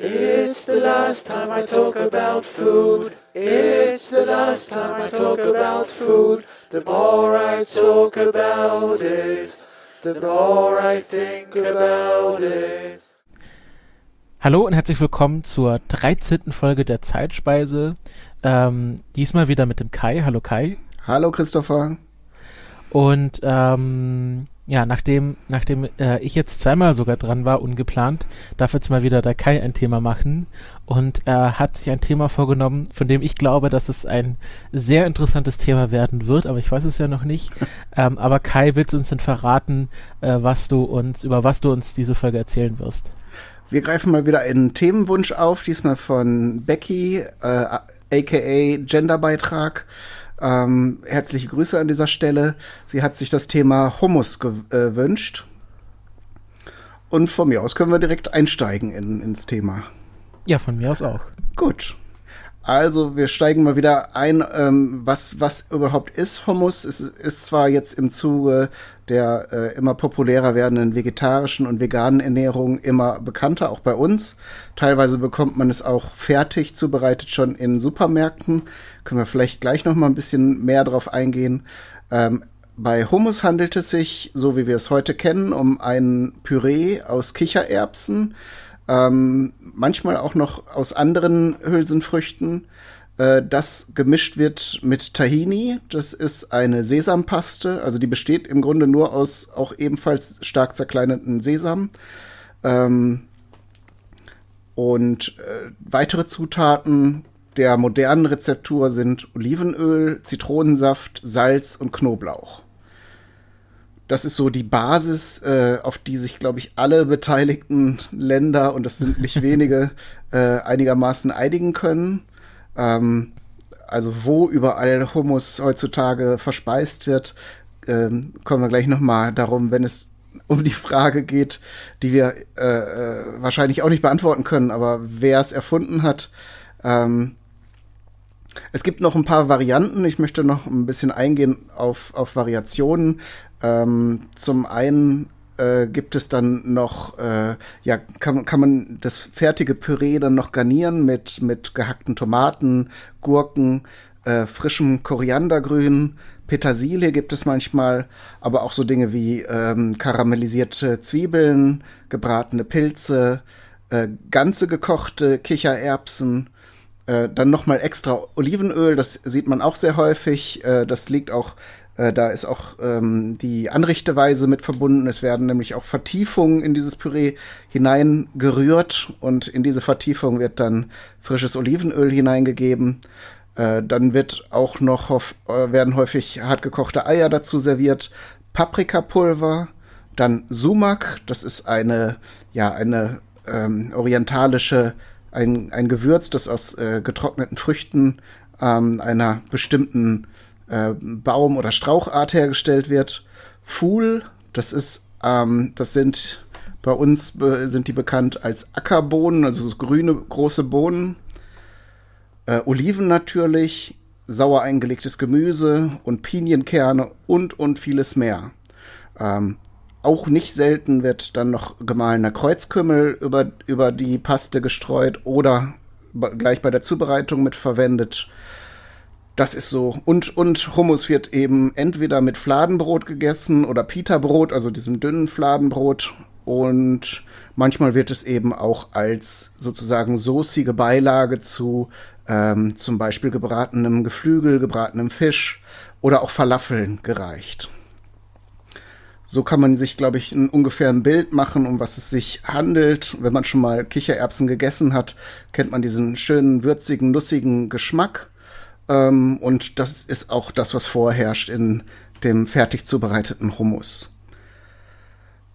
It's the last time I talk about food. It's the last time I talk about food. The more I talk about it, the more I think about it. Hallo und herzlich willkommen zur 13. Folge der Zeitspeise. Ähm, diesmal wieder mit dem Kai. Hallo Kai. Hallo Christopher. Und ähm, ja, nachdem, nachdem äh, ich jetzt zweimal sogar dran war, ungeplant, darf jetzt mal wieder der Kai ein Thema machen. Und er hat sich ein Thema vorgenommen, von dem ich glaube, dass es ein sehr interessantes Thema werden wird, aber ich weiß es ja noch nicht. ähm, aber Kai, willst du uns denn verraten, äh, was du uns, über was du uns diese Folge erzählen wirst? Wir greifen mal wieder einen Themenwunsch auf, diesmal von Becky, äh, aka Genderbeitrag. Ähm, herzliche Grüße an dieser Stelle. Sie hat sich das Thema Hummus gewünscht. Äh, Und von mir aus können wir direkt einsteigen in, ins Thema. Ja, von mir aus auch. Gut. Also wir steigen mal wieder ein, ähm, was, was überhaupt ist Hummus. Es ist zwar jetzt im Zuge der äh, immer populärer werdenden vegetarischen und veganen Ernährung immer bekannter, auch bei uns. Teilweise bekommt man es auch fertig zubereitet schon in Supermärkten. Können wir vielleicht gleich noch mal ein bisschen mehr drauf eingehen. Ähm, bei Hummus handelt es sich, so wie wir es heute kennen, um ein Püree aus Kichererbsen, ähm, manchmal auch noch aus anderen Hülsenfrüchten, äh, das gemischt wird mit Tahini. Das ist eine Sesampaste, also die besteht im Grunde nur aus auch ebenfalls stark zerkleinerten Sesam. Ähm, und äh, weitere Zutaten der modernen Rezeptur sind Olivenöl, Zitronensaft, Salz und Knoblauch. Das ist so die Basis, äh, auf die sich, glaube ich, alle beteiligten Länder, und das sind nicht wenige, äh, einigermaßen einigen können. Ähm, also wo überall Hummus heutzutage verspeist wird, ähm, kommen wir gleich noch mal darum, wenn es um die Frage geht, die wir äh, äh, wahrscheinlich auch nicht beantworten können, aber wer es erfunden hat. Ähm, es gibt noch ein paar Varianten. Ich möchte noch ein bisschen eingehen auf, auf Variationen. Ähm, zum einen äh, gibt es dann noch, äh, ja, kann, kann man das fertige Püree dann noch garnieren mit, mit gehackten Tomaten, Gurken, äh, frischem Koriandergrün, Petersilie gibt es manchmal, aber auch so Dinge wie ähm, karamellisierte Zwiebeln, gebratene Pilze, äh, ganze gekochte Kichererbsen, äh, dann nochmal extra Olivenöl, das sieht man auch sehr häufig. Äh, das liegt auch äh, da ist auch ähm, die Anrichteweise mit verbunden. Es werden nämlich auch Vertiefungen in dieses Püree hineingerührt und in diese Vertiefung wird dann frisches Olivenöl hineingegeben. Äh, dann wird auch noch äh, werden häufig hartgekochte Eier dazu serviert, Paprikapulver, dann Sumak, das ist eine ja eine ähm, orientalische ein, ein Gewürz, das aus äh, getrockneten Früchten ähm, einer bestimmten äh, Baum- oder Strauchart hergestellt wird. Fuhl, das ist, ähm, das sind bei uns sind die bekannt als Ackerbohnen, also so grüne große Bohnen. Äh, Oliven natürlich, sauer eingelegtes Gemüse und Pinienkerne und und vieles mehr. Ähm, auch nicht selten wird dann noch gemahlener Kreuzkümmel über, über die Paste gestreut oder gleich bei der Zubereitung mit verwendet. Das ist so. Und, und Hummus wird eben entweder mit Fladenbrot gegessen oder Pita-Brot, also diesem dünnen Fladenbrot. Und manchmal wird es eben auch als sozusagen soßige Beilage zu ähm, zum Beispiel gebratenem Geflügel, gebratenem Fisch oder auch Falafeln gereicht. So kann man sich, glaube ich, ein, ungefähr ein Bild machen, um was es sich handelt. Wenn man schon mal Kichererbsen gegessen hat, kennt man diesen schönen, würzigen, nussigen Geschmack. Ähm, und das ist auch das, was vorherrscht in dem fertig zubereiteten Hummus.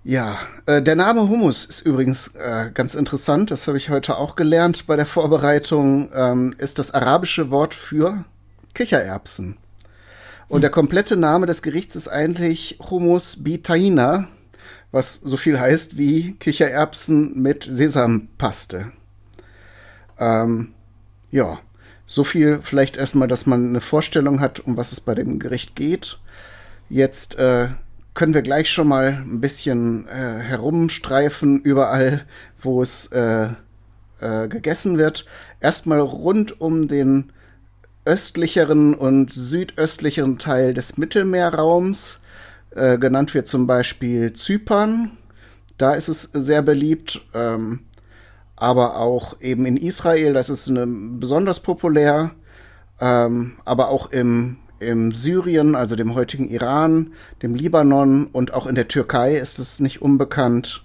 Ja, äh, der Name Hummus ist übrigens äh, ganz interessant. Das habe ich heute auch gelernt bei der Vorbereitung. Ähm, ist das arabische Wort für Kichererbsen. Und der komplette Name des Gerichts ist eigentlich Hummus Bitaina, was so viel heißt wie Kichererbsen mit Sesampaste. Ähm, ja, so viel vielleicht erstmal, dass man eine Vorstellung hat, um was es bei dem Gericht geht. Jetzt äh, können wir gleich schon mal ein bisschen äh, herumstreifen überall, wo es äh, äh, gegessen wird. Erstmal rund um den östlicheren und südöstlicheren Teil des Mittelmeerraums. Äh, genannt wird zum Beispiel Zypern. Da ist es sehr beliebt. Ähm, aber auch eben in Israel, das ist eine, besonders populär. Ähm, aber auch im, im Syrien, also dem heutigen Iran, dem Libanon und auch in der Türkei ist es nicht unbekannt.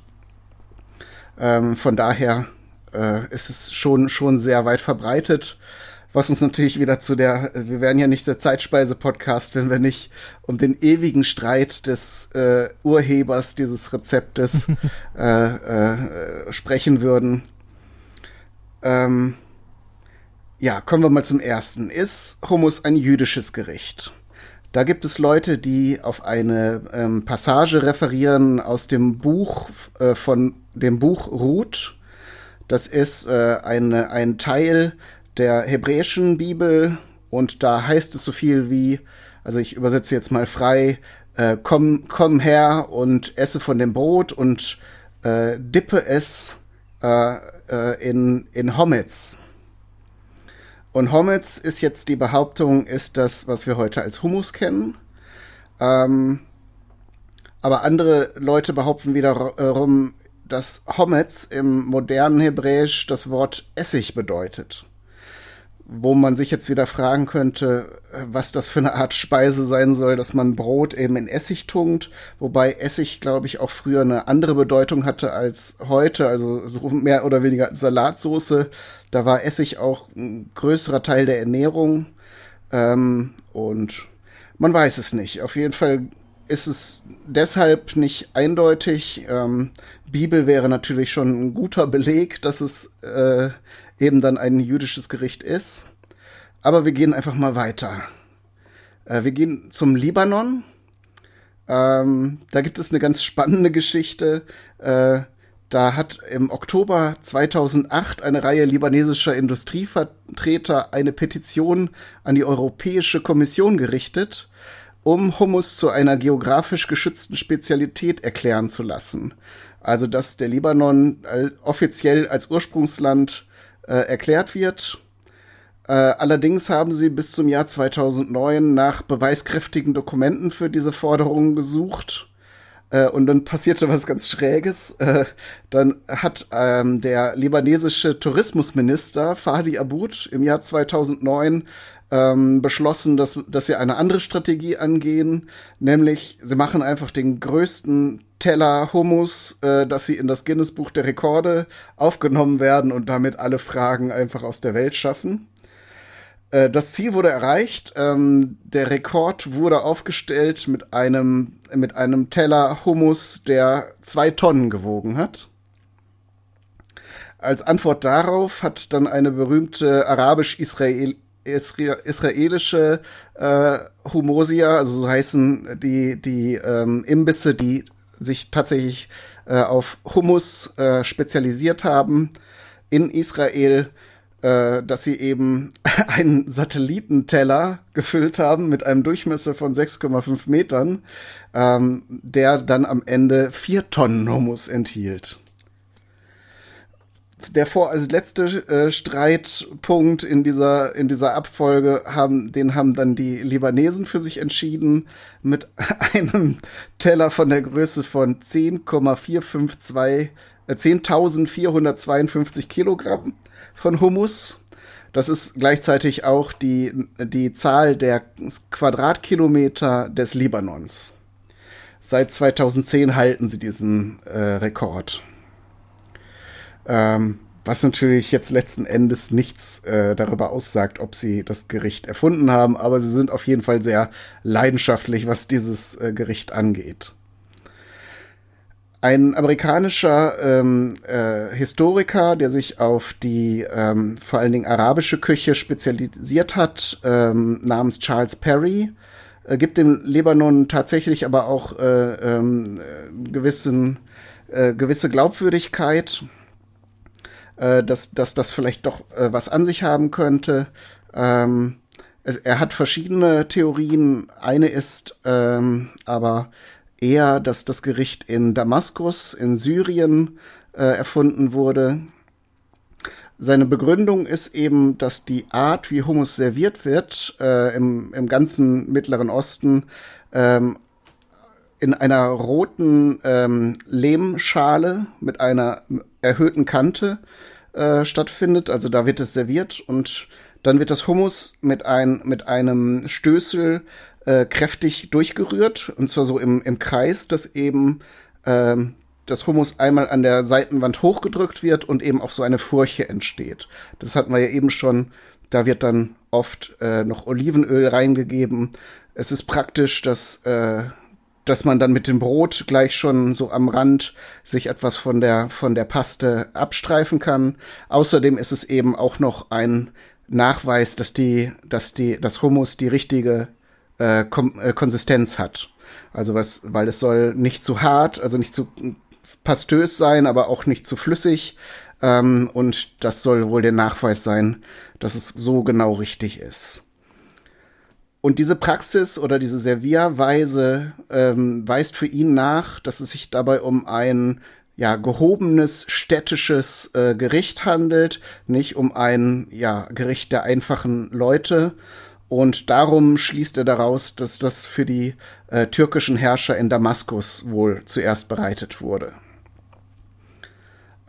Ähm, von daher äh, ist es schon, schon sehr weit verbreitet. Was uns natürlich wieder zu der, wir wären ja nicht der Zeitspeise-Podcast, wenn wir nicht um den ewigen Streit des äh, Urhebers dieses Rezeptes äh, äh, sprechen würden. Ähm, ja, kommen wir mal zum ersten. Ist Hummus ein jüdisches Gericht? Da gibt es Leute, die auf eine ähm, Passage referieren aus dem Buch äh, von dem Buch Ruth. Das ist äh, eine, ein Teil der hebräischen Bibel und da heißt es so viel wie, also ich übersetze jetzt mal frei, äh, komm, komm her und esse von dem Brot und äh, dippe es äh, äh, in, in Hometz. Und Hometz ist jetzt die Behauptung, ist das, was wir heute als Hummus kennen. Ähm, aber andere Leute behaupten wiederum, dass Hometz im modernen Hebräisch das Wort Essig bedeutet wo man sich jetzt wieder fragen könnte, was das für eine Art Speise sein soll, dass man Brot eben in Essig tunkt, wobei Essig, glaube ich, auch früher eine andere Bedeutung hatte als heute, also so mehr oder weniger Salatsoße. Da war Essig auch ein größerer Teil der Ernährung ähm, und man weiß es nicht. Auf jeden Fall ist es deshalb nicht eindeutig. Ähm, Bibel wäre natürlich schon ein guter Beleg, dass es äh, eben dann ein jüdisches Gericht ist. Aber wir gehen einfach mal weiter. Äh, wir gehen zum Libanon. Ähm, da gibt es eine ganz spannende Geschichte. Äh, da hat im Oktober 2008 eine Reihe libanesischer Industrievertreter eine Petition an die Europäische Kommission gerichtet, um Hummus zu einer geografisch geschützten Spezialität erklären zu lassen. Also dass der Libanon offiziell als Ursprungsland äh, erklärt wird. Äh, allerdings haben sie bis zum Jahr 2009 nach beweiskräftigen Dokumenten für diese Forderungen gesucht. Äh, und dann passierte was ganz Schräges. Äh, dann hat ähm, der libanesische Tourismusminister Fadi Aboud im Jahr 2009 ähm, beschlossen, dass, dass sie eine andere Strategie angehen, nämlich sie machen einfach den größten Teller Hummus, äh, dass sie in das Guinness Buch der Rekorde aufgenommen werden und damit alle Fragen einfach aus der Welt schaffen. Äh, das Ziel wurde erreicht. Ähm, der Rekord wurde aufgestellt mit einem, mit einem Teller Hummus, der zwei Tonnen gewogen hat. Als Antwort darauf hat dann eine berühmte arabisch-israel israelische äh, Humosia, also so heißen die, die ähm, Imbisse, die sich tatsächlich äh, auf Hummus äh, spezialisiert haben in Israel, äh, dass sie eben einen Satellitenteller gefüllt haben mit einem Durchmesser von 6,5 Metern, ähm, der dann am Ende vier Tonnen Hummus enthielt der vor als letzte äh, Streitpunkt in dieser in dieser Abfolge haben den haben dann die Libanesen für sich entschieden mit einem Teller von der Größe von 10,452 äh, 10.452 Kilogramm von Hummus. Das ist gleichzeitig auch die die Zahl der Quadratkilometer des Libanons. Seit 2010 halten sie diesen äh, Rekord. Ähm, was natürlich jetzt letzten Endes nichts äh, darüber aussagt, ob sie das Gericht erfunden haben, aber sie sind auf jeden Fall sehr leidenschaftlich, was dieses äh, Gericht angeht. Ein amerikanischer ähm, äh, Historiker, der sich auf die ähm, vor allen Dingen arabische Küche spezialisiert hat, ähm, namens Charles Perry, äh, gibt dem Libanon tatsächlich aber auch äh, ähm, äh, gewissen, äh, gewisse Glaubwürdigkeit äh, dass, dass das vielleicht doch äh, was an sich haben könnte. Ähm, es, er hat verschiedene Theorien. Eine ist ähm, aber eher, dass das Gericht in Damaskus, in Syrien, äh, erfunden wurde. seine Begründung ist eben, dass die Art, wie Hummus serviert wird, äh, im, im ganzen Mittleren Osten ähm, in einer roten ähm, Lehmschale mit einer erhöhten Kante äh, stattfindet. Also da wird es serviert und dann wird das Hummus mit, ein, mit einem Stößel äh, kräftig durchgerührt und zwar so im, im Kreis, dass eben ähm, das Hummus einmal an der Seitenwand hochgedrückt wird und eben auch so eine Furche entsteht. Das hatten wir ja eben schon. Da wird dann oft äh, noch Olivenöl reingegeben. Es ist praktisch, dass, äh, dass man dann mit dem Brot gleich schon so am Rand sich etwas von der, von der Paste abstreifen kann. Außerdem ist es eben auch noch ein Nachweis, dass die, dass die, das Hummus die richtige äh, Kom äh, Konsistenz hat. Also was, weil es soll nicht zu hart, also nicht zu pastös sein, aber auch nicht zu flüssig. Ähm, und das soll wohl der Nachweis sein, dass es so genau richtig ist. Und diese Praxis oder diese Servierweise ähm, weist für ihn nach, dass es sich dabei um ein ja, gehobenes städtisches äh, Gericht handelt, nicht um ein ja, Gericht der einfachen Leute. Und darum schließt er daraus, dass das für die äh, türkischen Herrscher in Damaskus wohl zuerst bereitet wurde.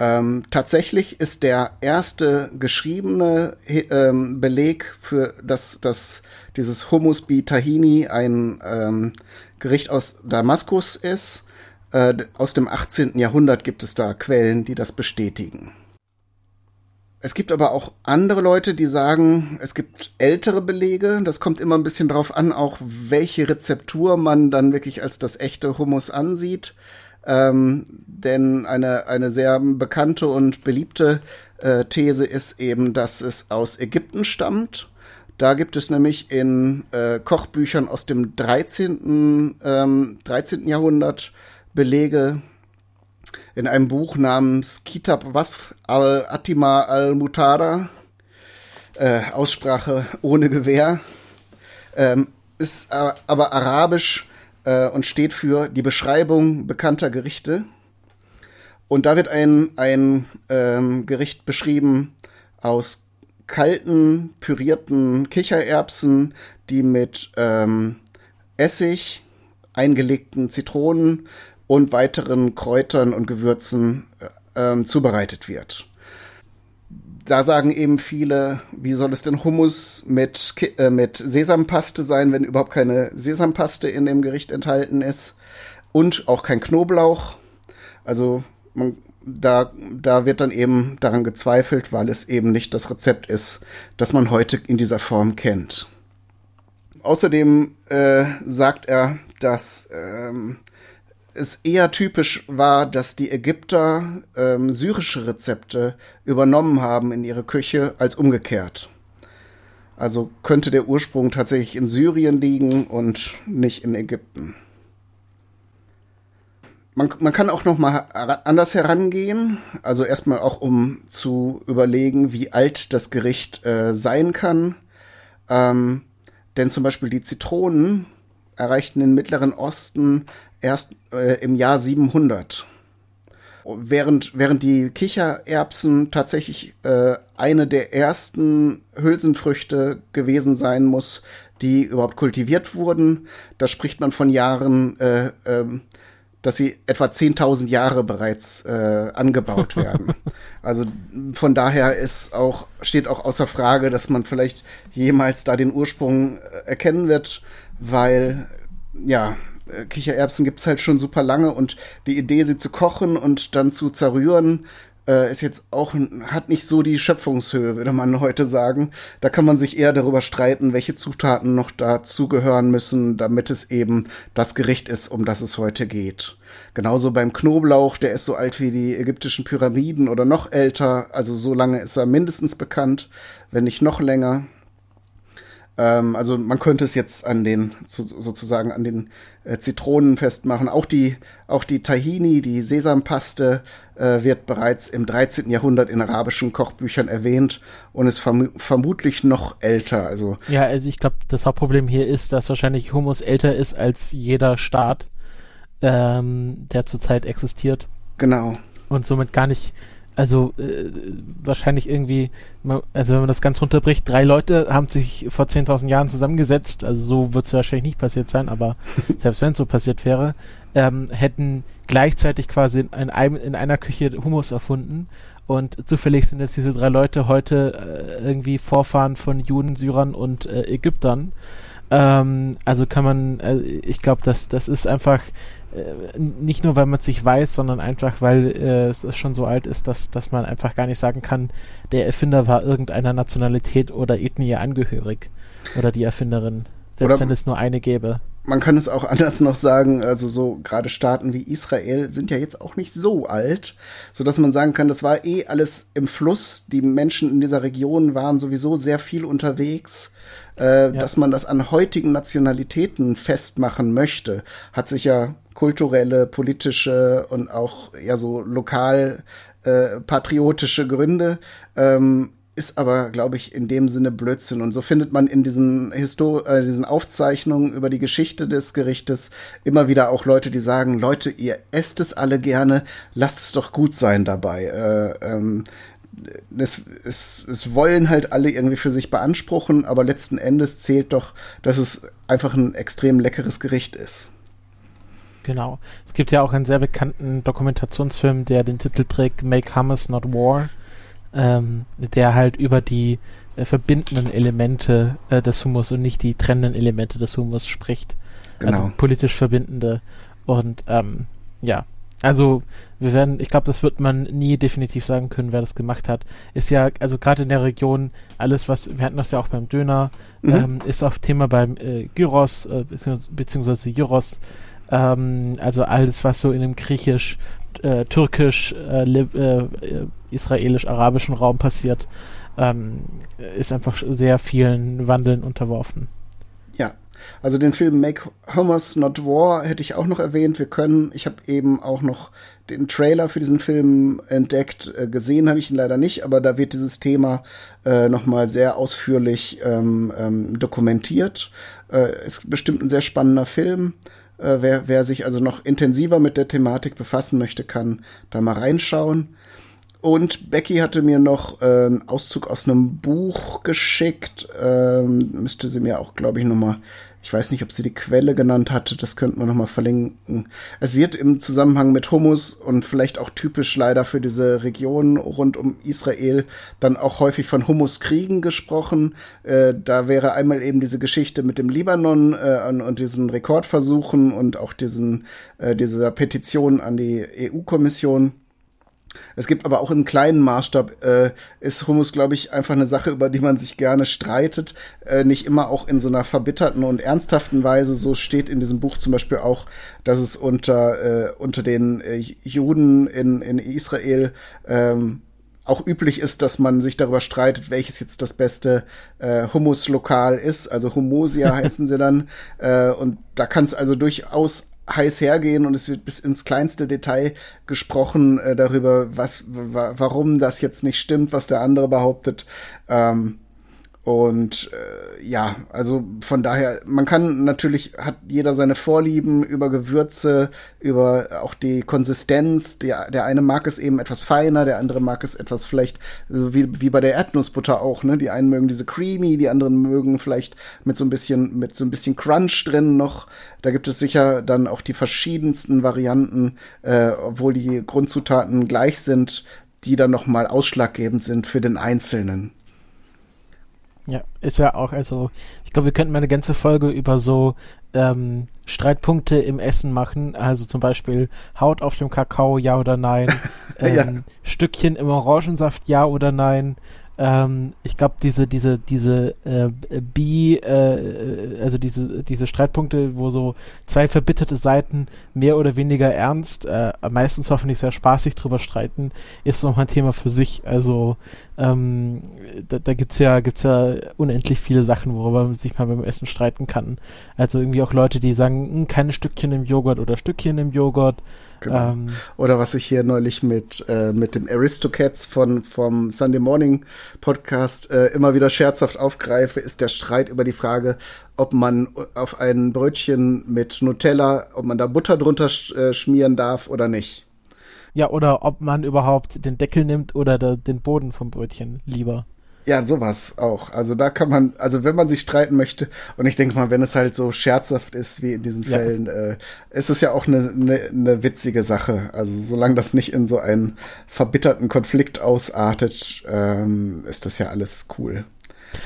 Ähm, tatsächlich ist der erste geschriebene ähm, Beleg für das, das dieses Hummus bi Tahini ein ähm, Gericht aus Damaskus ist. Äh, aus dem 18. Jahrhundert gibt es da Quellen, die das bestätigen. Es gibt aber auch andere Leute, die sagen, es gibt ältere Belege. Das kommt immer ein bisschen drauf an, auch welche Rezeptur man dann wirklich als das echte Hummus ansieht. Ähm, denn eine, eine sehr bekannte und beliebte äh, These ist eben, dass es aus Ägypten stammt. Da gibt es nämlich in äh, Kochbüchern aus dem 13. Ähm, 13. Jahrhundert Belege in einem Buch namens Kitab Wasf al-Atima al-Mutada, äh, Aussprache ohne Gewehr, ähm, ist aber arabisch äh, und steht für die Beschreibung bekannter Gerichte. Und da wird ein, ein ähm, Gericht beschrieben aus kalten, pürierten Kichererbsen, die mit ähm, Essig, eingelegten Zitronen und weiteren Kräutern und Gewürzen äh, ähm, zubereitet wird da sagen eben viele, wie soll es denn Hummus mit, äh, mit Sesampaste sein, wenn überhaupt keine Sesampaste in dem Gericht enthalten ist und auch kein Knoblauch. Also man, da, da wird dann eben daran gezweifelt, weil es eben nicht das Rezept ist, das man heute in dieser Form kennt. Außerdem äh, sagt er, dass ähm, es eher typisch war, dass die Ägypter ähm, syrische Rezepte übernommen haben in ihre Küche als umgekehrt. Also könnte der Ursprung tatsächlich in Syrien liegen und nicht in Ägypten. Man, man kann auch noch mal anders herangehen, also erstmal auch um zu überlegen, wie alt das Gericht äh, sein kann. Ähm, denn zum Beispiel die Zitronen erreichten den Mittleren Osten erst äh, im Jahr 700. Während, während die Kichererbsen tatsächlich äh, eine der ersten Hülsenfrüchte gewesen sein muss, die überhaupt kultiviert wurden, da spricht man von Jahren, äh, äh, dass sie etwa 10.000 Jahre bereits äh, angebaut werden. also von daher ist auch, steht auch außer Frage, dass man vielleicht jemals da den Ursprung äh, erkennen wird, weil ja, äh, Kichererbsen gibt's halt schon super lange und die Idee, sie zu kochen und dann zu zerrühren, äh, ist jetzt auch, hat nicht so die Schöpfungshöhe, würde man heute sagen. Da kann man sich eher darüber streiten, welche Zutaten noch dazugehören müssen, damit es eben das Gericht ist, um das es heute geht. Genauso beim Knoblauch, der ist so alt wie die ägyptischen Pyramiden oder noch älter, also so lange ist er mindestens bekannt, wenn nicht noch länger. Ähm, also man könnte es jetzt an den, sozusagen an den äh, Zitronen festmachen. Auch die, auch die Tahini, die Sesampaste, äh, wird bereits im 13. Jahrhundert in arabischen Kochbüchern erwähnt und ist verm vermutlich noch älter. Also ja, also ich glaube, das Hauptproblem hier ist, dass wahrscheinlich Hummus älter ist als jeder Staat, ähm, der zurzeit existiert. Genau. Und somit gar nicht also äh, wahrscheinlich irgendwie, also wenn man das ganz runterbricht, drei Leute haben sich vor 10.000 Jahren zusammengesetzt, also so wird es wahrscheinlich nicht passiert sein, aber selbst wenn es so passiert wäre, ähm, hätten gleichzeitig quasi in, einem, in einer Küche Hummus erfunden und zufällig sind jetzt diese drei Leute heute äh, irgendwie Vorfahren von Juden, Syrern und äh, Ägyptern. Ähm, also kann man, äh, ich glaube, das, das ist einfach nicht nur, weil man es sich weiß, sondern einfach, weil äh, es schon so alt ist, dass, dass man einfach gar nicht sagen kann, der Erfinder war irgendeiner Nationalität oder Ethnie angehörig. Oder die Erfinderin. Selbst oder wenn es nur eine gäbe. Man kann es auch anders noch sagen, also so gerade Staaten wie Israel sind ja jetzt auch nicht so alt, so dass man sagen kann, das war eh alles im Fluss. Die Menschen in dieser Region waren sowieso sehr viel unterwegs äh, ja. dass man das an heutigen Nationalitäten festmachen möchte, hat sich ja kulturelle, politische und auch ja so lokal äh, patriotische Gründe. Ähm, ist aber, glaube ich, in dem Sinne Blödsinn. Und so findet man in diesen, Histor äh, diesen Aufzeichnungen über die Geschichte des Gerichtes immer wieder auch Leute, die sagen, Leute, ihr esst es alle gerne, lasst es doch gut sein dabei. Äh, ähm, es, es, es wollen halt alle irgendwie für sich beanspruchen, aber letzten Endes zählt doch, dass es einfach ein extrem leckeres Gericht ist. Genau. Es gibt ja auch einen sehr bekannten Dokumentationsfilm, der den Titel trägt Make Hummus Not War, ähm, der halt über die äh, verbindenden Elemente äh, des Hummus und nicht die trennenden Elemente des Hummus spricht. Also genau. Also politisch verbindende. Und ähm, ja, also wir werden, ich glaube, das wird man nie definitiv sagen können, wer das gemacht hat. Ist ja, also gerade in der Region, alles was, wir hatten das ja auch beim Döner, mhm. ähm, ist auch Thema beim äh, Gyros, äh, beziehungsweise Gyros, ähm, also alles, was so in dem griechisch, äh, türkisch, äh, äh, israelisch-arabischen Raum passiert, ähm, ist einfach sehr vielen Wandeln unterworfen. Also den Film Make Homers Not War hätte ich auch noch erwähnt. Wir können, ich habe eben auch noch den Trailer für diesen Film entdeckt. Äh, gesehen habe ich ihn leider nicht, aber da wird dieses Thema äh, nochmal sehr ausführlich ähm, ähm, dokumentiert. Äh, ist bestimmt ein sehr spannender Film. Äh, wer, wer sich also noch intensiver mit der Thematik befassen möchte, kann da mal reinschauen. Und Becky hatte mir noch äh, einen Auszug aus einem Buch geschickt. Ähm, müsste sie mir auch, glaube ich, nochmal ich weiß nicht, ob sie die Quelle genannt hatte, das könnten wir nochmal verlinken. Es wird im Zusammenhang mit Hummus und vielleicht auch typisch leider für diese Region rund um Israel dann auch häufig von Humuskriegen gesprochen. Äh, da wäre einmal eben diese Geschichte mit dem Libanon äh, und diesen Rekordversuchen und auch diesen, äh, dieser Petition an die EU-Kommission. Es gibt aber auch im kleinen Maßstab, äh, ist Hummus, glaube ich, einfach eine Sache, über die man sich gerne streitet. Äh, nicht immer auch in so einer verbitterten und ernsthaften Weise. So steht in diesem Buch zum Beispiel auch, dass es unter, äh, unter den äh, Juden in, in Israel ähm, auch üblich ist, dass man sich darüber streitet, welches jetzt das beste äh, Hummuslokal ist. Also Humosia heißen sie dann. Äh, und da kann es also durchaus heiß hergehen und es wird bis ins kleinste Detail gesprochen äh, darüber, was, warum das jetzt nicht stimmt, was der andere behauptet. Ähm, und äh, ja, also von daher, man kann natürlich, hat jeder seine Vorlieben über Gewürze, über auch die Konsistenz. Der, der eine mag es eben etwas feiner, der andere mag es etwas vielleicht, so wie, wie bei der Erdnussbutter auch, ne? Die einen mögen diese creamy, die anderen mögen vielleicht mit so ein bisschen, mit so ein bisschen Crunch drin noch. Da gibt es sicher dann auch die verschiedensten Varianten, äh, obwohl die Grundzutaten gleich sind, die dann nochmal ausschlaggebend sind für den Einzelnen. Ja, ist ja auch, also ich glaube, wir könnten mal eine ganze Folge über so ähm, Streitpunkte im Essen machen. Also zum Beispiel Haut auf dem Kakao, ja oder nein. Ähm, ja. Stückchen im Orangensaft, ja oder nein. Ähm, ich glaube, diese, diese, diese äh, Bi, äh, also diese, diese Streitpunkte, wo so zwei verbitterte Seiten mehr oder weniger ernst, äh, meistens hoffentlich sehr spaßig drüber streiten, ist nochmal ein Thema für sich. Also ähm, da, da gibt's ja, gibt's ja unendlich viele Sachen, worüber man sich mal beim Essen streiten kann. Also irgendwie auch Leute, die sagen, hm, keine Stückchen im Joghurt oder Stückchen im Joghurt. Genau. Ähm, Oder was ich hier neulich mit, äh, mit dem Aristocats von, vom Sunday Morning Podcast äh, immer wieder scherzhaft aufgreife, ist der Streit über die Frage, ob man auf ein Brötchen mit Nutella, ob man da Butter drunter sch äh, schmieren darf oder nicht. Ja, oder ob man überhaupt den Deckel nimmt oder der, den Boden vom Brötchen lieber. Ja, sowas auch. Also da kann man, also wenn man sich streiten möchte, und ich denke mal, wenn es halt so scherzhaft ist wie in diesen ja. Fällen, äh, ist es ja auch eine, eine, eine witzige Sache. Also solange das nicht in so einen verbitterten Konflikt ausartet, ähm, ist das ja alles cool.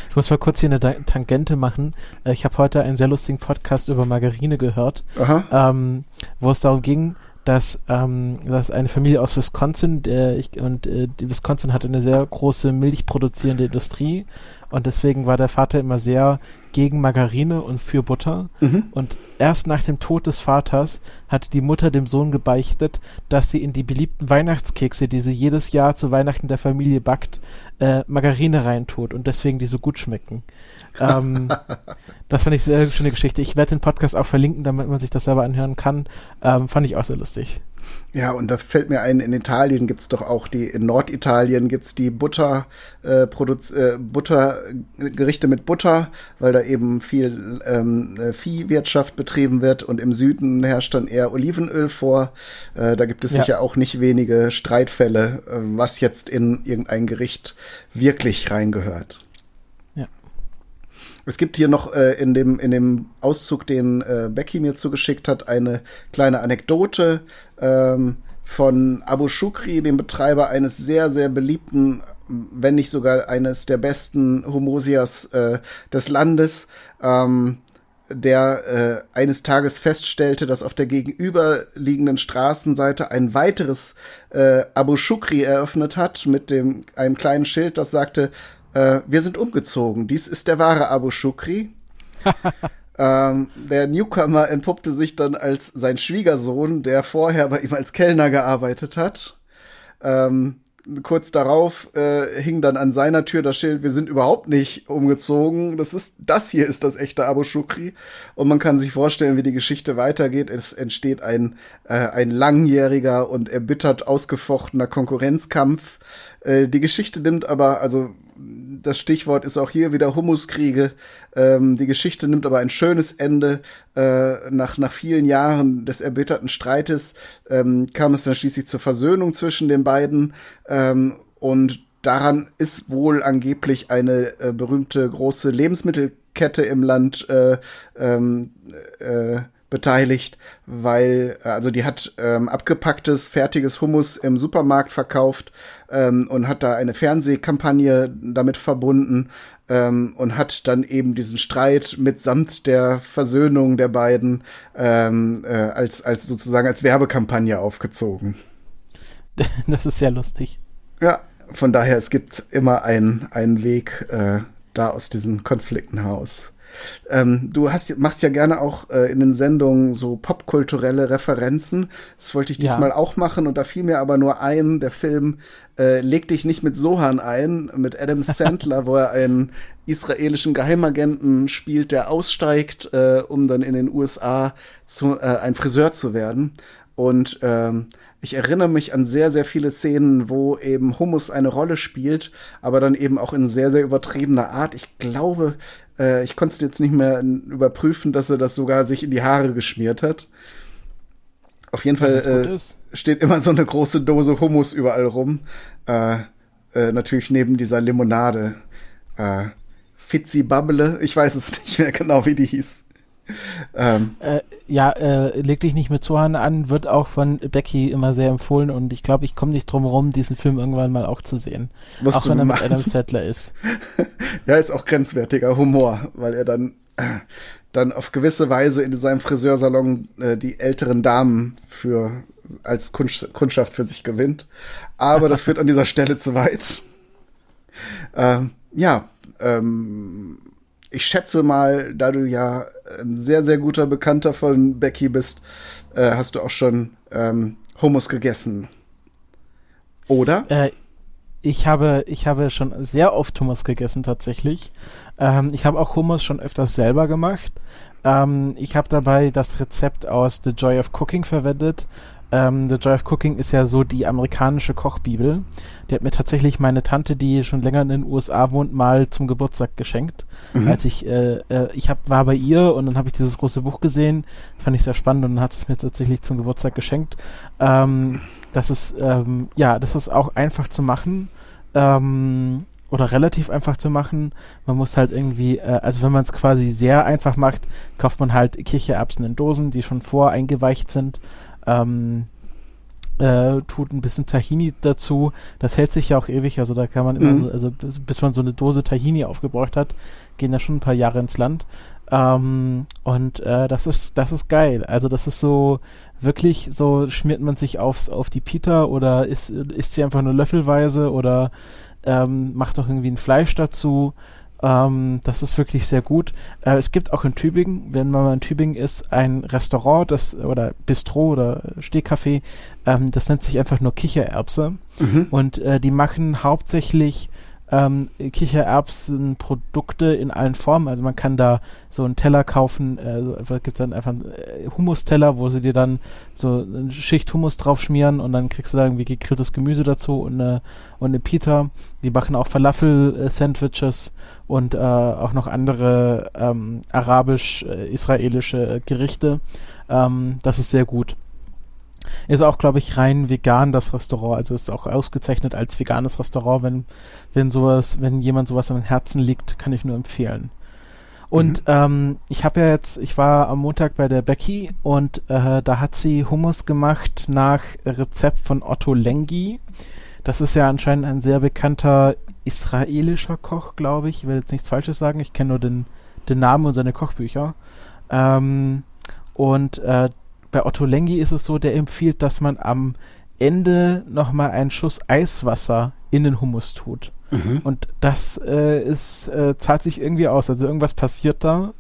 Ich muss mal kurz hier eine Tangente machen. Äh, ich habe heute einen sehr lustigen Podcast über Margarine gehört, ähm, wo es darum ging, dass, ähm, dass eine Familie aus Wisconsin, der ich, und äh, die Wisconsin hat eine sehr große milchproduzierende Industrie und deswegen war der Vater immer sehr gegen Margarine und für Butter. Mhm. Und erst nach dem Tod des Vaters hat die Mutter dem Sohn gebeichtet, dass sie in die beliebten Weihnachtskekse, die sie jedes Jahr zu Weihnachten der Familie backt, äh, Margarine reintut und deswegen die so gut schmecken. ähm, das fand ich sehr schöne Geschichte. Ich werde den Podcast auch verlinken, damit man sich das selber anhören kann. Ähm, fand ich auch sehr lustig. Ja, und da fällt mir ein, in Italien gibt's doch auch die, in Norditalien gibt's die Butter, äh, Produz äh, Buttergerichte mit Butter, weil da eben viel ähm, äh, Viehwirtschaft betrieben wird und im Süden herrscht dann eher Olivenöl vor. Äh, da gibt es ja. sicher auch nicht wenige Streitfälle, äh, was jetzt in irgendein Gericht wirklich reingehört. Es gibt hier noch äh, in, dem, in dem Auszug, den äh, Becky mir zugeschickt hat, eine kleine Anekdote ähm, von Abu Shukri, dem Betreiber eines sehr, sehr beliebten, wenn nicht sogar eines der besten Homosias äh, des Landes. Ähm, der äh, eines Tages feststellte, dass auf der gegenüberliegenden Straßenseite ein weiteres äh, Abu Shukri eröffnet hat mit dem einem kleinen Schild, das sagte äh, wir sind umgezogen. Dies ist der wahre Abu Shukri. ähm, der Newcomer entpuppte sich dann als sein Schwiegersohn, der vorher bei ihm als Kellner gearbeitet hat. Ähm, kurz darauf äh, hing dann an seiner Tür das Schild, wir sind überhaupt nicht umgezogen. Das ist, das hier ist das echte Abu Shukri. Und man kann sich vorstellen, wie die Geschichte weitergeht. Es entsteht ein, äh, ein langjähriger und erbittert ausgefochtener Konkurrenzkampf. Äh, die Geschichte nimmt aber, also das Stichwort ist auch hier wieder Humuskriege. Ähm, die Geschichte nimmt aber ein schönes Ende. Äh, nach, nach vielen Jahren des erbitterten Streites ähm, kam es dann schließlich zur Versöhnung zwischen den beiden. Ähm, und daran ist wohl angeblich eine äh, berühmte große Lebensmittelkette im Land äh, ähm, äh, beteiligt, weil, also die hat ähm, abgepacktes, fertiges Hummus im Supermarkt verkauft ähm, und hat da eine Fernsehkampagne damit verbunden ähm, und hat dann eben diesen Streit mitsamt der Versöhnung der beiden ähm, äh, als, als sozusagen als Werbekampagne aufgezogen. Das ist sehr lustig. Ja, von daher, es gibt immer einen, einen Weg äh, da aus diesen Konflikten heraus. Ähm, du hast, machst ja gerne auch äh, in den Sendungen so popkulturelle Referenzen. Das wollte ich diesmal ja. auch machen und da fiel mir aber nur ein, der Film äh, Leg dich nicht mit Sohan ein, mit Adam Sandler, wo er einen israelischen Geheimagenten spielt, der aussteigt, äh, um dann in den USA zu, äh, ein Friseur zu werden. Und ähm, ich erinnere mich an sehr, sehr viele Szenen, wo eben Hummus eine Rolle spielt, aber dann eben auch in sehr, sehr übertriebener Art. Ich glaube, äh, ich konnte es jetzt nicht mehr überprüfen, dass er das sogar sich in die Haare geschmiert hat. Auf jeden Fall äh, steht immer so eine große Dose Hummus überall rum. Äh, äh, natürlich neben dieser Limonade. Äh, Fitzi Bubble, ich weiß es nicht mehr genau, wie die hieß. Ähm, äh, ja, äh, leg dich nicht mit Zohan an, wird auch von Becky immer sehr empfohlen und ich glaube, ich komme nicht drum herum, diesen Film irgendwann mal auch zu sehen. Musst auch wenn er mit Adam Settler ist. ja, ist auch grenzwertiger Humor, weil er dann, äh, dann auf gewisse Weise in seinem Friseursalon äh, die älteren Damen für als Kunst, Kundschaft für sich gewinnt. Aber das führt an dieser Stelle zu weit. Ähm, ja, ähm, ich schätze mal, da du ja ein sehr, sehr guter Bekannter von Becky bist, äh, hast du auch schon ähm, Hummus gegessen. Oder? Äh, ich habe, ich habe schon sehr oft Hummus gegessen tatsächlich. Ähm, ich habe auch Hummus schon öfters selber gemacht. Ähm, ich habe dabei das Rezept aus The Joy of Cooking verwendet ähm, The Joy of Cooking ist ja so die amerikanische Kochbibel. Die hat mir tatsächlich meine Tante, die schon länger in den USA wohnt, mal zum Geburtstag geschenkt. Mhm. Als ich, äh, äh, ich hab, war bei ihr und dann habe ich dieses große Buch gesehen, fand ich sehr spannend und dann hat es mir tatsächlich zum Geburtstag geschenkt. Ähm, das ist, ähm, ja, das ist auch einfach zu machen. Ähm, oder relativ einfach zu machen. Man muss halt irgendwie, äh, also wenn man es quasi sehr einfach macht, kauft man halt Kichererbsen in Dosen, die schon voreingeweicht sind ähm, äh, tut ein bisschen Tahini dazu. Das hält sich ja auch ewig, also da kann man immer mhm. so, also bis man so eine Dose Tahini aufgebraucht hat, gehen da schon ein paar Jahre ins Land. Ähm, und äh, das ist, das ist geil. Also das ist so wirklich so, schmiert man sich aufs, auf die Pita oder isst, isst sie einfach nur löffelweise oder ähm, macht doch irgendwie ein Fleisch dazu. Ähm, das ist wirklich sehr gut. Äh, es gibt auch in Tübingen, wenn man mal in Tübingen ist, ein Restaurant, das oder Bistro oder Stehkaffee, ähm, das nennt sich einfach nur Kichererbse. Mhm. Und äh, die machen hauptsächlich ähm, Kichererbsenprodukte in allen Formen. Also man kann da so einen Teller kaufen, äh, so, gibt dann einfach einen äh, Hummusteller, wo sie dir dann so eine Schicht Hummus drauf schmieren und dann kriegst du da irgendwie gegrilltes Gemüse dazu und eine, und eine Pita. Die machen auch Falafel-Sandwiches und äh, auch noch andere ähm, arabisch-israelische äh, Gerichte. Ähm, das ist sehr gut. Ist auch, glaube ich, rein vegan das Restaurant. Also ist auch ausgezeichnet als veganes Restaurant. Wenn, wenn sowas, wenn jemand sowas am Herzen liegt, kann ich nur empfehlen. Und mhm. ähm, ich habe ja jetzt, ich war am Montag bei der Becky und äh, da hat sie Hummus gemacht nach Rezept von Otto Lengi. Das ist ja anscheinend ein sehr bekannter israelischer Koch, glaube ich. Ich will jetzt nichts Falsches sagen. Ich kenne nur den, den Namen und seine Kochbücher. Ähm, und äh, bei Otto Lengi ist es so, der empfiehlt, dass man am Ende nochmal einen Schuss Eiswasser in den Hummus tut. Mhm. Und das äh, ist, äh, zahlt sich irgendwie aus. Also irgendwas passiert da,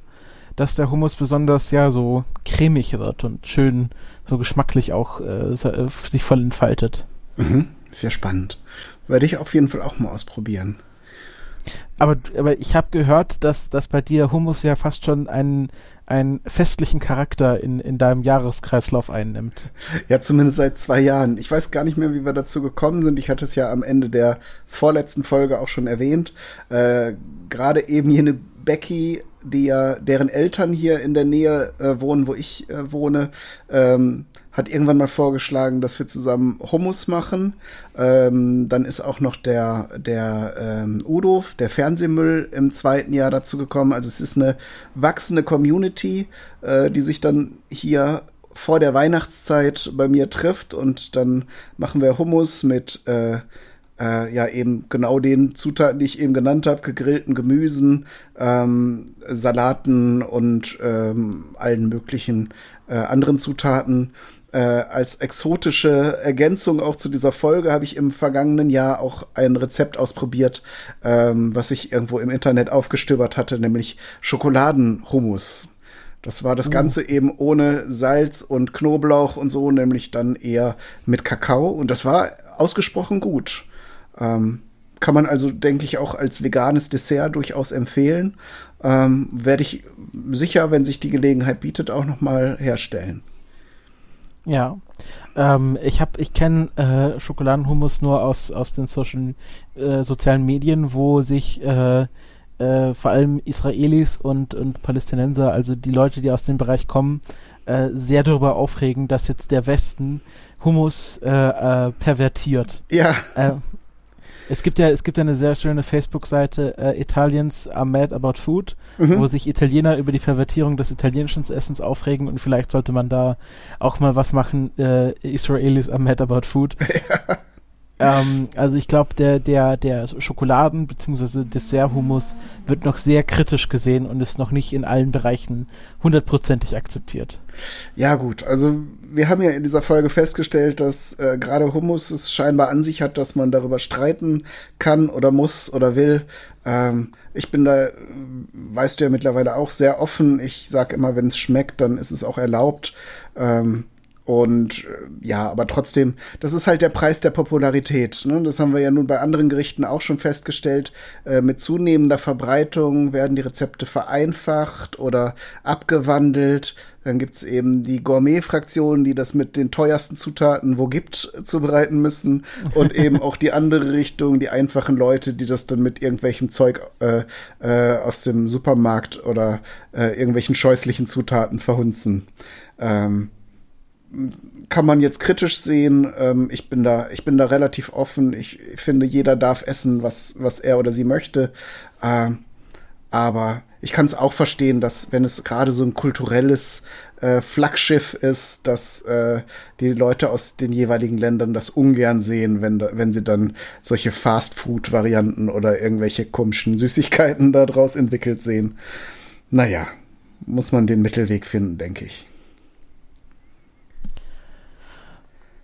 dass der Hummus besonders ja so cremig wird und schön so geschmacklich auch äh, sich voll entfaltet. Mhm. Sehr spannend. Werde ich auf jeden Fall auch mal ausprobieren. Aber, aber ich habe gehört, dass, dass bei dir Hummus ja fast schon einen, einen festlichen Charakter in, in deinem Jahreskreislauf einnimmt. Ja, zumindest seit zwei Jahren. Ich weiß gar nicht mehr, wie wir dazu gekommen sind. Ich hatte es ja am Ende der vorletzten Folge auch schon erwähnt. Äh, Gerade eben jene Becky, die ja, deren Eltern hier in der Nähe äh, wohnen, wo ich äh, wohne, ähm, hat irgendwann mal vorgeschlagen, dass wir zusammen Hummus machen. Ähm, dann ist auch noch der, der ähm, Udo, der Fernsehmüll, im zweiten Jahr dazu gekommen. Also es ist eine wachsende Community, äh, die sich dann hier vor der Weihnachtszeit bei mir trifft und dann machen wir Hummus mit äh, äh, ja eben genau den Zutaten, die ich eben genannt habe, gegrillten Gemüsen, ähm, Salaten und ähm, allen möglichen äh, anderen Zutaten äh, als exotische Ergänzung auch zu dieser Folge habe ich im vergangenen Jahr auch ein Rezept ausprobiert, ähm, was ich irgendwo im Internet aufgestöbert hatte, nämlich Schokoladenhummus. Das war das oh. Ganze eben ohne Salz und Knoblauch und so, nämlich dann eher mit Kakao. Und das war ausgesprochen gut. Ähm, kann man also, denke ich, auch als veganes Dessert durchaus empfehlen. Ähm, Werde ich sicher, wenn sich die Gelegenheit bietet, auch noch mal herstellen. Ja, ähm, ich habe, ich kenne äh, Schokoladenhummus nur aus aus den Social, äh, sozialen Medien, wo sich äh, äh, vor allem Israelis und und Palästinenser, also die Leute, die aus dem Bereich kommen, äh, sehr darüber aufregen, dass jetzt der Westen Hummus äh, äh, pervertiert. Ja. Es gibt ja, es gibt ja eine sehr schöne Facebook-Seite äh, Italiens are mad about food, mhm. wo sich Italiener über die Pervertierung des italienischen Essens aufregen und vielleicht sollte man da auch mal was machen. Äh, Israelis are mad about food. Ja. Ähm, also ich glaube, der, der, der Schokoladen- bzw. Dessert-Hummus wird noch sehr kritisch gesehen und ist noch nicht in allen Bereichen hundertprozentig akzeptiert. Ja gut, also wir haben ja in dieser Folge festgestellt, dass äh, gerade Hummus es scheinbar an sich hat, dass man darüber streiten kann oder muss oder will. Ähm, ich bin da, weißt du ja mittlerweile auch sehr offen. Ich sage immer, wenn es schmeckt, dann ist es auch erlaubt. Ähm, Und äh, ja, aber trotzdem, das ist halt der Preis der Popularität. Ne? Das haben wir ja nun bei anderen Gerichten auch schon festgestellt. Äh, mit zunehmender Verbreitung werden die Rezepte vereinfacht oder abgewandelt. Dann gibt's eben die Gourmet-Fraktion, die das mit den teuersten Zutaten wo gibt zubereiten müssen. Und eben auch die andere Richtung, die einfachen Leute, die das dann mit irgendwelchem Zeug äh, äh, aus dem Supermarkt oder äh, irgendwelchen scheußlichen Zutaten verhunzen. Ähm, kann man jetzt kritisch sehen. Ähm, ich bin da, ich bin da relativ offen. Ich finde, jeder darf essen, was, was er oder sie möchte. Äh, aber ich kann es auch verstehen, dass wenn es gerade so ein kulturelles äh, Flaggschiff ist, dass äh, die Leute aus den jeweiligen Ländern das ungern sehen, wenn, wenn sie dann solche Fast-Food-Varianten oder irgendwelche komischen Süßigkeiten daraus entwickelt sehen. Naja, muss man den Mittelweg finden, denke ich.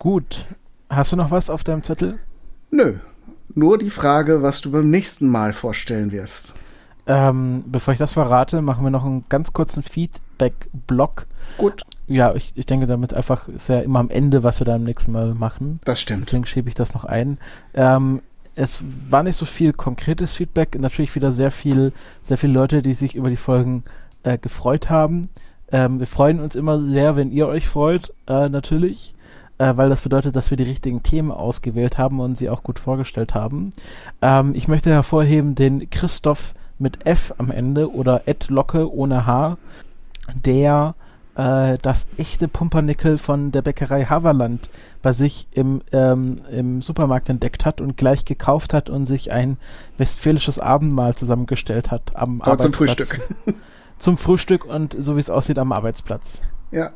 Gut. Hast du noch was auf deinem Zettel? Nö. Nur die Frage, was du beim nächsten Mal vorstellen wirst. Ähm, bevor ich das verrate, machen wir noch einen ganz kurzen Feedback-Block. Gut. Ja, ich, ich denke, damit einfach ist ja immer am Ende, was wir da im nächsten Mal machen. Das stimmt. Deswegen schiebe ich das noch ein. Ähm, es war nicht so viel konkretes Feedback, natürlich wieder sehr viel, sehr viele Leute, die sich über die Folgen äh, gefreut haben. Ähm, wir freuen uns immer sehr, wenn ihr euch freut, äh, natürlich äh, weil das bedeutet, dass wir die richtigen Themen ausgewählt haben und sie auch gut vorgestellt haben. Ähm, ich möchte hervorheben den Christoph mit F am Ende oder Ed Locke ohne H, der äh, das echte Pumpernickel von der Bäckerei Haverland bei sich im, ähm, im Supermarkt entdeckt hat und gleich gekauft hat und sich ein westfälisches Abendmahl zusammengestellt hat am Aber Arbeitsplatz. Zum Frühstück. zum Frühstück und so wie es aussieht am Arbeitsplatz. Ja,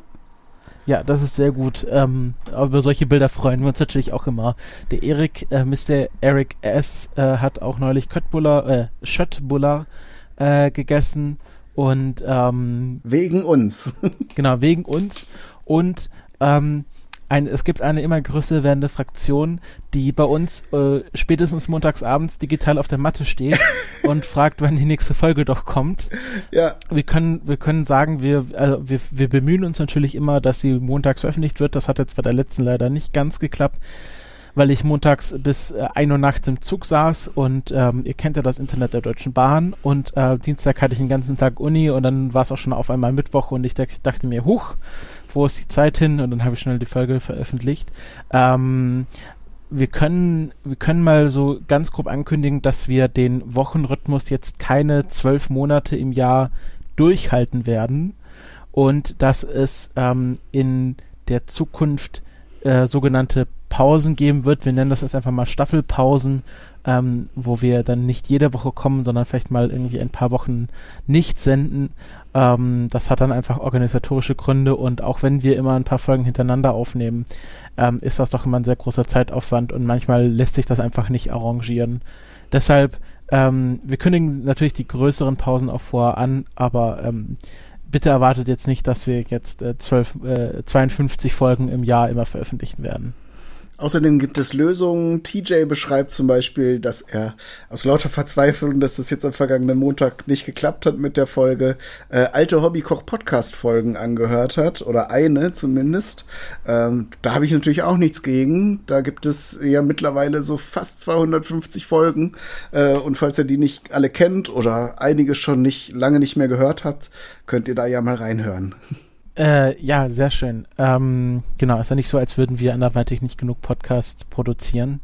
ja, das ist sehr gut. Ähm, über solche Bilder freuen wir uns natürlich auch immer. Der Erik, äh, Mr. Eric S. Äh, hat auch neulich Köttbullar, äh, Schöttbullar äh, gegessen und ähm, wegen uns. genau, wegen uns. Und ähm, ein, es gibt eine immer größer werdende Fraktion, die bei uns äh, spätestens montagsabends digital auf der Matte steht und fragt, wann die nächste Folge doch kommt. Ja. Wir können, wir können sagen, wir, also wir, wir bemühen uns natürlich immer, dass sie montags veröffentlicht wird. Das hat jetzt bei der letzten leider nicht ganz geklappt weil ich montags bis äh, 1 Uhr nachts im Zug saß und ähm, ihr kennt ja das Internet der Deutschen Bahn und äh, Dienstag hatte ich den ganzen Tag Uni und dann war es auch schon auf einmal Mittwoch und ich dachte mir, huch, wo ist die Zeit hin? Und dann habe ich schnell die Folge veröffentlicht. Ähm, wir können, wir können mal so ganz grob ankündigen, dass wir den Wochenrhythmus jetzt keine zwölf Monate im Jahr durchhalten werden und dass es ähm, in der Zukunft äh, sogenannte Pausen geben wird. Wir nennen das jetzt einfach mal Staffelpausen, ähm, wo wir dann nicht jede Woche kommen, sondern vielleicht mal irgendwie ein paar Wochen nicht senden. Ähm, das hat dann einfach organisatorische Gründe und auch wenn wir immer ein paar Folgen hintereinander aufnehmen, ähm, ist das doch immer ein sehr großer Zeitaufwand und manchmal lässt sich das einfach nicht arrangieren. Deshalb, ähm, wir kündigen natürlich die größeren Pausen auch vorher an, aber ähm, bitte erwartet jetzt nicht, dass wir jetzt äh, 12, äh, 52 Folgen im Jahr immer veröffentlichen werden. Außerdem gibt es Lösungen. TJ beschreibt zum Beispiel, dass er aus lauter Verzweiflung, dass das jetzt am vergangenen Montag nicht geklappt hat mit der Folge, äh, alte Hobbykoch-Podcast-Folgen angehört hat, oder eine zumindest. Ähm, da habe ich natürlich auch nichts gegen. Da gibt es ja mittlerweile so fast 250 Folgen. Äh, und falls ihr die nicht alle kennt oder einige schon nicht lange nicht mehr gehört habt, könnt ihr da ja mal reinhören. Äh, ja, sehr schön. Ähm, genau, ist ja nicht so, als würden wir anderweitig nicht genug Podcasts produzieren.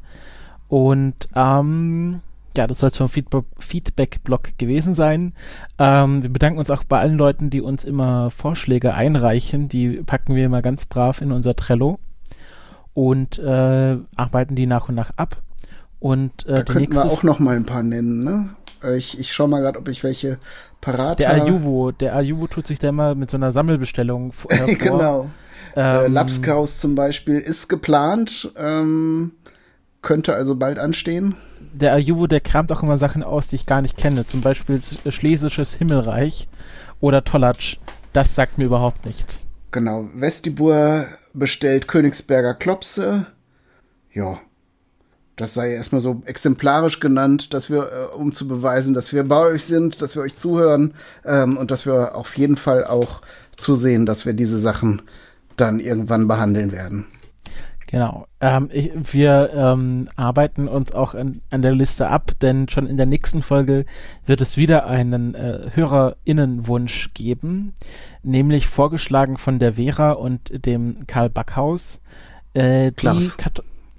Und ähm, ja, das soll es vom Feedback-Blog gewesen sein. Ähm, wir bedanken uns auch bei allen Leuten, die uns immer Vorschläge einreichen. Die packen wir immer ganz brav in unser Trello und äh, arbeiten die nach und nach ab. Und äh, da könnten wir auch noch mal ein paar nennen, ne? Äh, ich, ich schau mal gerade, ob ich welche parat Der Ayuvo, der Ayuvo tut sich da immer mit so einer Sammelbestellung hervor. genau. Ähm, äh, Lapskaus zum Beispiel ist geplant, ähm, könnte also bald anstehen. Der Ayuvo, der kramt auch immer Sachen aus, die ich gar nicht kenne. Zum Beispiel Schlesisches Himmelreich oder Tollatsch. Das sagt mir überhaupt nichts. Genau. Vestibur bestellt Königsberger Klopse. Ja, das sei erstmal so exemplarisch genannt, dass wir, äh, um zu beweisen, dass wir bei euch sind, dass wir euch zuhören ähm, und dass wir auf jeden Fall auch zusehen, dass wir diese Sachen dann irgendwann behandeln werden. Genau. Ähm, ich, wir ähm, arbeiten uns auch an, an, der Liste ab, denn schon in der nächsten Folge wird es wieder einen äh, HörerInnenwunsch geben, nämlich vorgeschlagen von der Vera und dem Karl Backhaus. Äh, Klaus.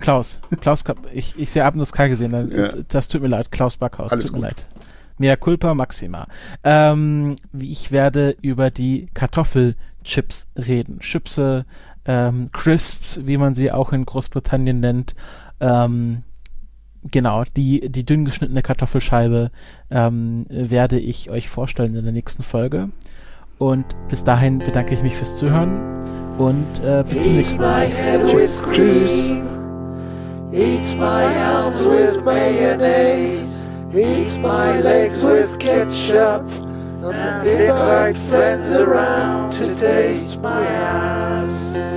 Klaus. Klaus, ich, ich sehe abends K gesehen. Äh, ja. Das tut mir leid, Klaus Backhaus. Alles tut mir gut. leid. Mea culpa maxima. Ähm, ich werde über die Kartoffelchips reden. Chipse, ähm, Crisps, wie man sie auch in Großbritannien nennt. Ähm, genau, die, die dünn geschnittene Kartoffelscheibe ähm, werde ich euch vorstellen in der nächsten Folge. Und bis dahin bedanke ich mich fürs Zuhören und äh, bis zum nächsten Mal. Tschüss. Tschüss. Eat my arms with mayonnaise. Eat my legs with ketchup. And invite friends around to taste my ass.